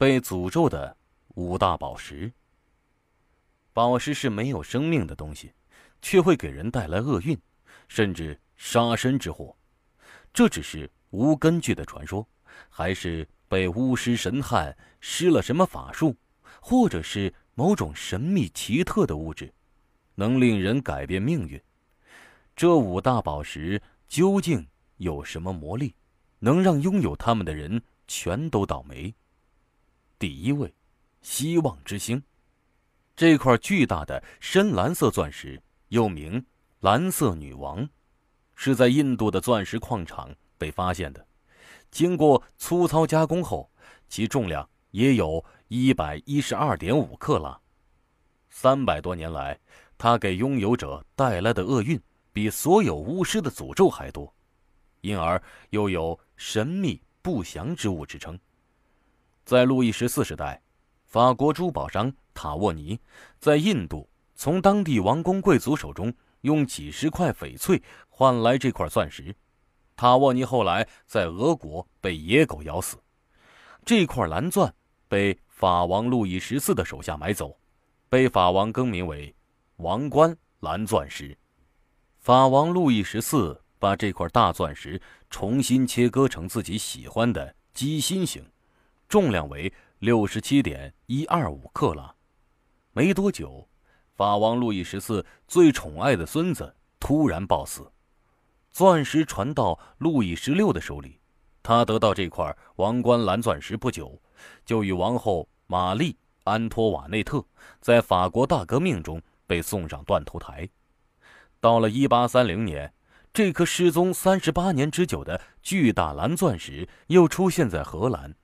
被诅咒的五大宝石。宝石是没有生命的东西，却会给人带来厄运，甚至杀身之祸。这只是无根据的传说，还是被巫师神汉施了什么法术，或者是某种神秘奇特的物质，能令人改变命运？这五大宝石究竟有什么魔力，能让拥有它们的人全都倒霉？第一位，希望之星。这块巨大的深蓝色钻石，又名“蓝色女王”，是在印度的钻石矿场被发现的。经过粗糙加工后，其重量也有一百一十二点五克拉。三百多年来，它给拥有者带来的厄运比所有巫师的诅咒还多，因而又有“神秘不祥之物”之称。在路易十四时代，法国珠宝商。塔沃尼在印度从当地王公贵族手中用几十块翡翠换来这块钻石。塔沃尼后来在俄国被野狗咬死，这块蓝钻被法王路易十四的手下买走，被法王更名为“王冠蓝钻石”。法王路易十四把这块大钻石重新切割成自己喜欢的鸡心形，重量为六十七点一二五克拉。没多久，法王路易十四最宠爱的孙子突然暴死，钻石传到路易十六的手里。他得到这块王冠蓝钻石不久，就与王后玛丽·安托瓦内特在法国大革命中被送上断头台。到了1830年，这颗失踪三十八年之久的巨大蓝钻石又出现在荷兰，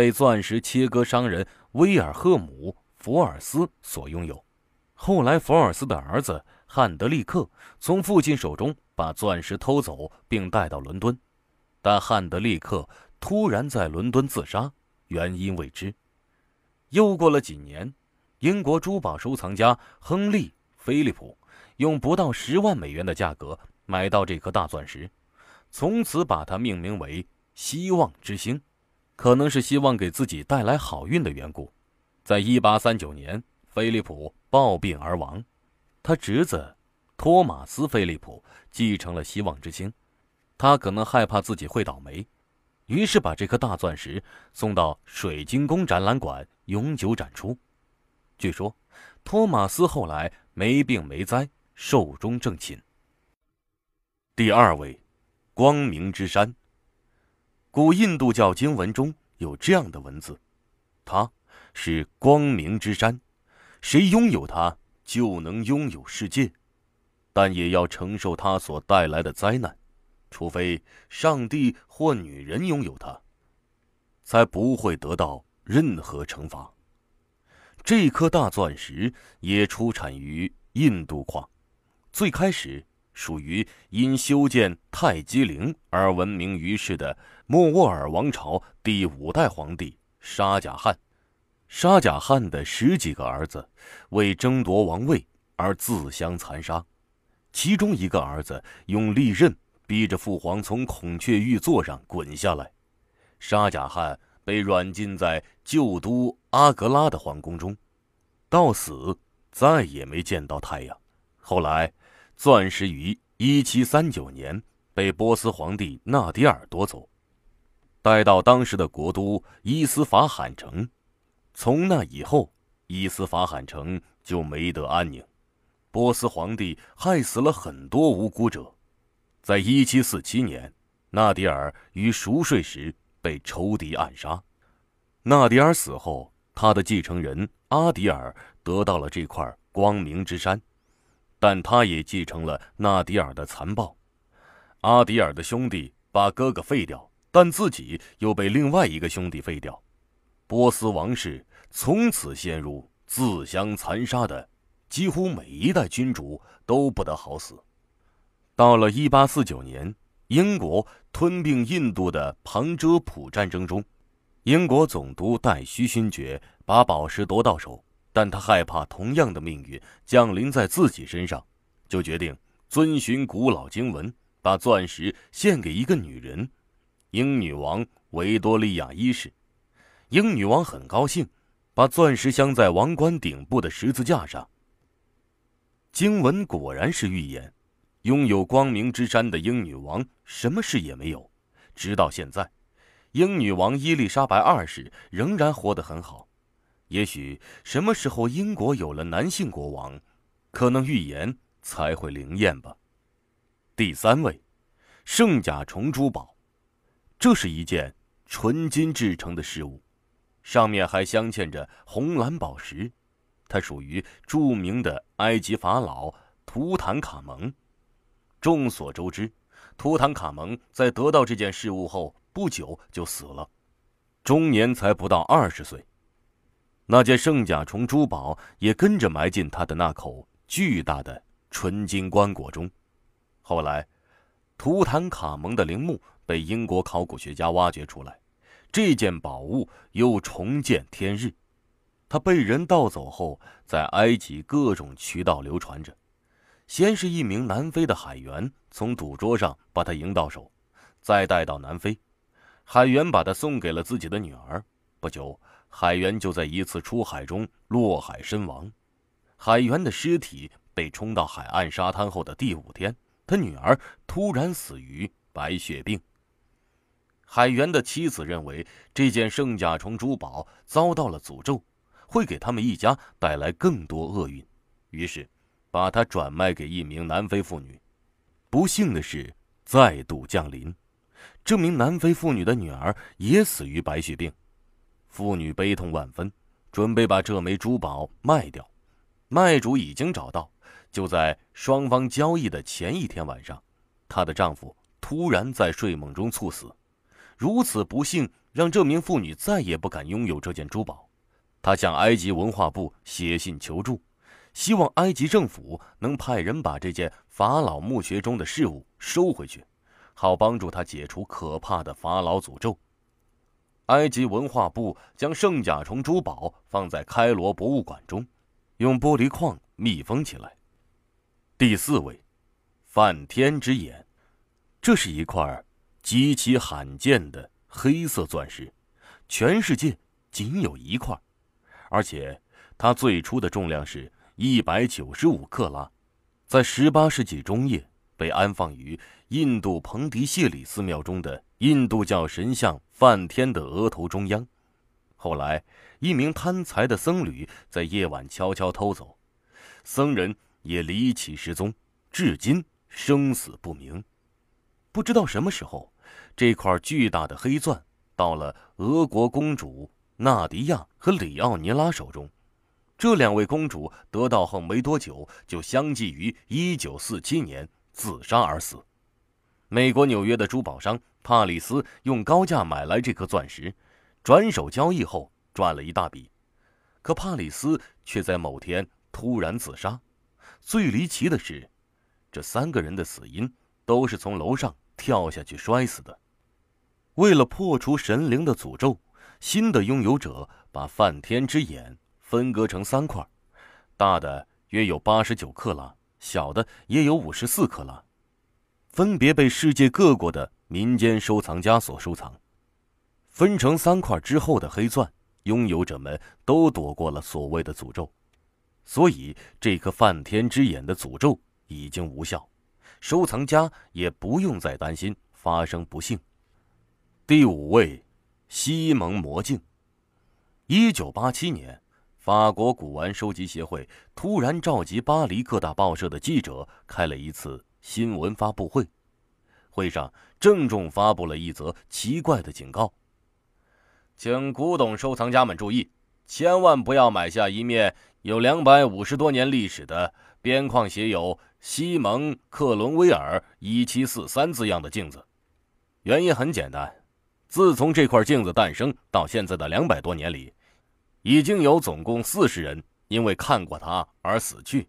被钻石切割商人威尔赫姆。福尔斯所拥有。后来，福尔斯的儿子汉德利克从父亲手中把钻石偷走，并带到伦敦，但汉德利克突然在伦敦自杀，原因未知。又过了几年，英国珠宝收藏家亨利·菲利普用不到十万美元的价格买到这颗大钻石，从此把它命名为“希望之星”，可能是希望给自己带来好运的缘故。在一八三九年，菲利普暴病而亡，他侄子托马斯·菲利普继承了希望之星。他可能害怕自己会倒霉，于是把这颗大钻石送到水晶宫展览馆永久展出。据说，托马斯后来没病没灾，寿终正寝。第二位，光明之山。古印度教经文中有这样的文字，他。是光明之山，谁拥有它就能拥有世界，但也要承受它所带来的灾难，除非上帝或女人拥有它，才不会得到任何惩罚。这颗大钻石也出产于印度矿，最开始属于因修建泰姬陵而闻名于世的莫卧儿王朝第五代皇帝沙贾汗。沙贾汗的十几个儿子为争夺王位而自相残杀，其中一个儿子用利刃逼着父皇从孔雀玉座上滚下来，沙贾汗被软禁在旧都阿格拉的皇宫中，到死再也没见到太阳。后来，钻石于一七三九年被波斯皇帝纳迪尔夺走，带到当时的国都伊斯法罕城。从那以后，伊斯法罕城就没得安宁。波斯皇帝害死了很多无辜者。在一七四七年，纳迪尔于熟睡时被仇敌暗杀。纳迪尔死后，他的继承人阿迪尔得到了这块光明之山，但他也继承了纳迪尔的残暴。阿迪尔的兄弟把哥哥废掉，但自己又被另外一个兄弟废掉。波斯王室。从此陷入自相残杀的，几乎每一代君主都不得好死。到了一八四九年，英国吞并印度的旁遮普战争中，英国总督戴须勋爵把宝石夺到手，但他害怕同样的命运降临在自己身上，就决定遵循古老经文，把钻石献给一个女人——英女王维多利亚一世。英女王很高兴，把钻石镶在王冠顶部的十字架上。经文果然是预言，拥有光明之山的英女王什么事也没有，直到现在，英女王伊丽莎白二世仍然活得很好。也许什么时候英国有了男性国王，可能预言才会灵验吧。第三位，圣甲虫珠宝，这是一件纯金制成的饰物，上面还镶嵌着红蓝宝石。它属于著名的埃及法老图坦卡蒙。众所周知，图坦卡蒙在得到这件事物后不久就死了，终年才不到二十岁。那件圣甲虫珠宝也跟着埋进他的那口巨大的纯金棺椁中。后来，图坦卡蒙的陵墓被英国考古学家挖掘出来，这件宝物又重见天日。他被人盗走后，在埃及各种渠道流传着。先是一名南非的海员从赌桌上把他赢到手，再带到南非，海员把他送给了自己的女儿。不久，海员就在一次出海中落海身亡。海员的尸体被冲到海岸沙滩后的第五天，他女儿突然死于白血病。海员的妻子认为这件圣甲虫珠宝遭到了诅咒。会给他们一家带来更多厄运，于是把它转卖给一名南非妇女。不幸的是再度降临，这名南非妇女的女儿也死于白血病。妇女悲痛万分，准备把这枚珠宝卖掉。卖主已经找到，就在双方交易的前一天晚上，她的丈夫突然在睡梦中猝死。如此不幸，让这名妇女再也不敢拥有这件珠宝。她向埃及文化部写信求助，希望埃及政府能派人把这件法老墓穴中的饰物收回去，好帮助她解除可怕的法老诅咒。埃及文化部将圣甲虫珠宝放在开罗博物馆中，用玻璃框密封起来。第四位，梵天之眼，这是一块极其罕见的黑色钻石，全世界仅有一块。而且，它最初的重量是一百九十五克拉，在十八世纪中叶被安放于印度彭迪谢里寺庙中的印度教神像梵天的额头中央。后来，一名贪财的僧侣在夜晚悄悄偷走，僧人也离奇失踪，至今生死不明。不知道什么时候，这块巨大的黑钻到了俄国公主。纳迪亚和里奥尼拉手中，这两位公主得到后没多久就相继于1947年自杀而死。美国纽约的珠宝商帕里斯用高价买来这颗钻石，转手交易后赚了一大笔。可帕里斯却在某天突然自杀。最离奇的是，这三个人的死因都是从楼上跳下去摔死的。为了破除神灵的诅咒。新的拥有者把梵天之眼分割成三块，大的约有八十九克拉，小的也有五十四克拉，分别被世界各国的民间收藏家所收藏。分成三块之后的黑钻，拥有者们都躲过了所谓的诅咒，所以这颗梵天之眼的诅咒已经无效，收藏家也不用再担心发生不幸。第五位。西蒙魔镜。一九八七年，法国古玩收集协会突然召集巴黎各大报社的记者开了一次新闻发布会，会上郑重发布了一则奇怪的警告：请古董收藏家们注意，千万不要买下一面有两百五十多年历史的、边框写有“西蒙·克伦威尔一七四三”字样的镜子。原因很简单。自从这块镜子诞生到现在的两百多年里，已经有总共四十人因为看过它而死去。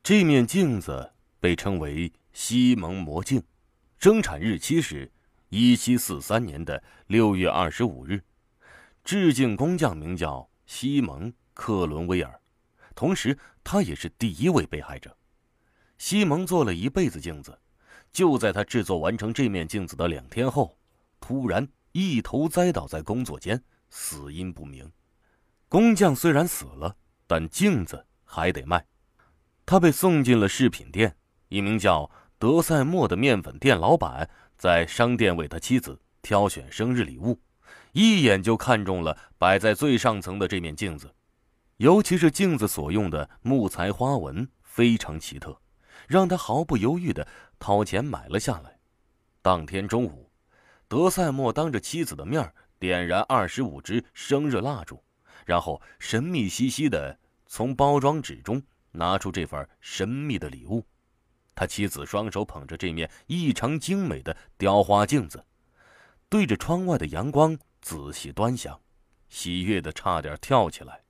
这面镜子被称为西蒙魔镜，生产日期是一七四三年的六月二十五日。致敬工匠名叫西蒙·克伦威尔，同时他也是第一位被害者。西蒙做了一辈子镜子，就在他制作完成这面镜子的两天后，突然。一头栽倒在工作间，死因不明。工匠虽然死了，但镜子还得卖。他被送进了饰品店。一名叫德赛莫的面粉店老板在商店为他妻子挑选生日礼物，一眼就看中了摆在最上层的这面镜子，尤其是镜子所用的木材花纹非常奇特，让他毫不犹豫地掏钱买了下来。当天中午，德赛莫当着妻子的面点燃二十五支生日蜡烛，然后神秘兮兮地从包装纸中拿出这份神秘的礼物。他妻子双手捧着这面异常精美的雕花镜子，对着窗外的阳光仔细端详，喜悦的差点跳起来。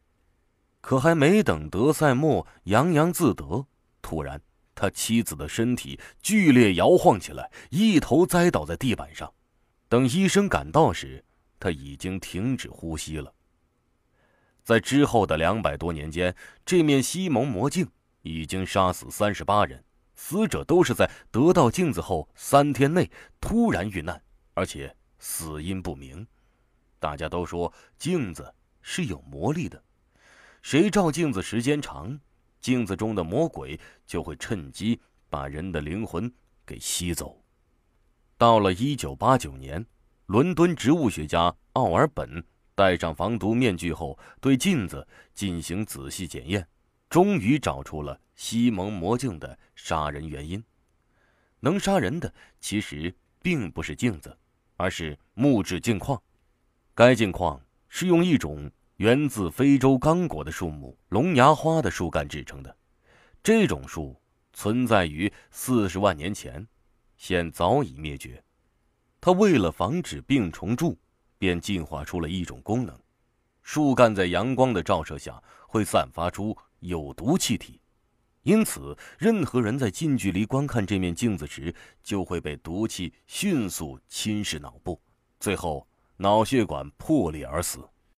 可还没等德赛莫洋洋自得，突然他妻子的身体剧烈摇晃起来，一头栽倒在地板上。等医生赶到时，他已经停止呼吸了。在之后的两百多年间，这面西蒙魔镜已经杀死三十八人。死者都是在得到镜子后三天内突然遇难，而且死因不明。大家都说镜子是有魔力的，谁照镜子时间长，镜子中的魔鬼就会趁机把人的灵魂给吸走。到了一九八九年，伦敦植物学家奥尔本戴上防毒面具后，对镜子进行仔细检验，终于找出了。西蒙魔镜的杀人原因，能杀人的其实并不是镜子，而是木质镜框。该镜框是用一种源自非洲刚果的树木龙牙花的树干制成的。这种树存在于四十万年前，现早已灭绝。它为了防止病虫蛀，便进化出了一种功能：树干在阳光的照射下会散发出有毒气体。因此，任何人在近距离观看这面镜子时，就会被毒气迅速侵蚀脑部，最后脑血管破裂而死。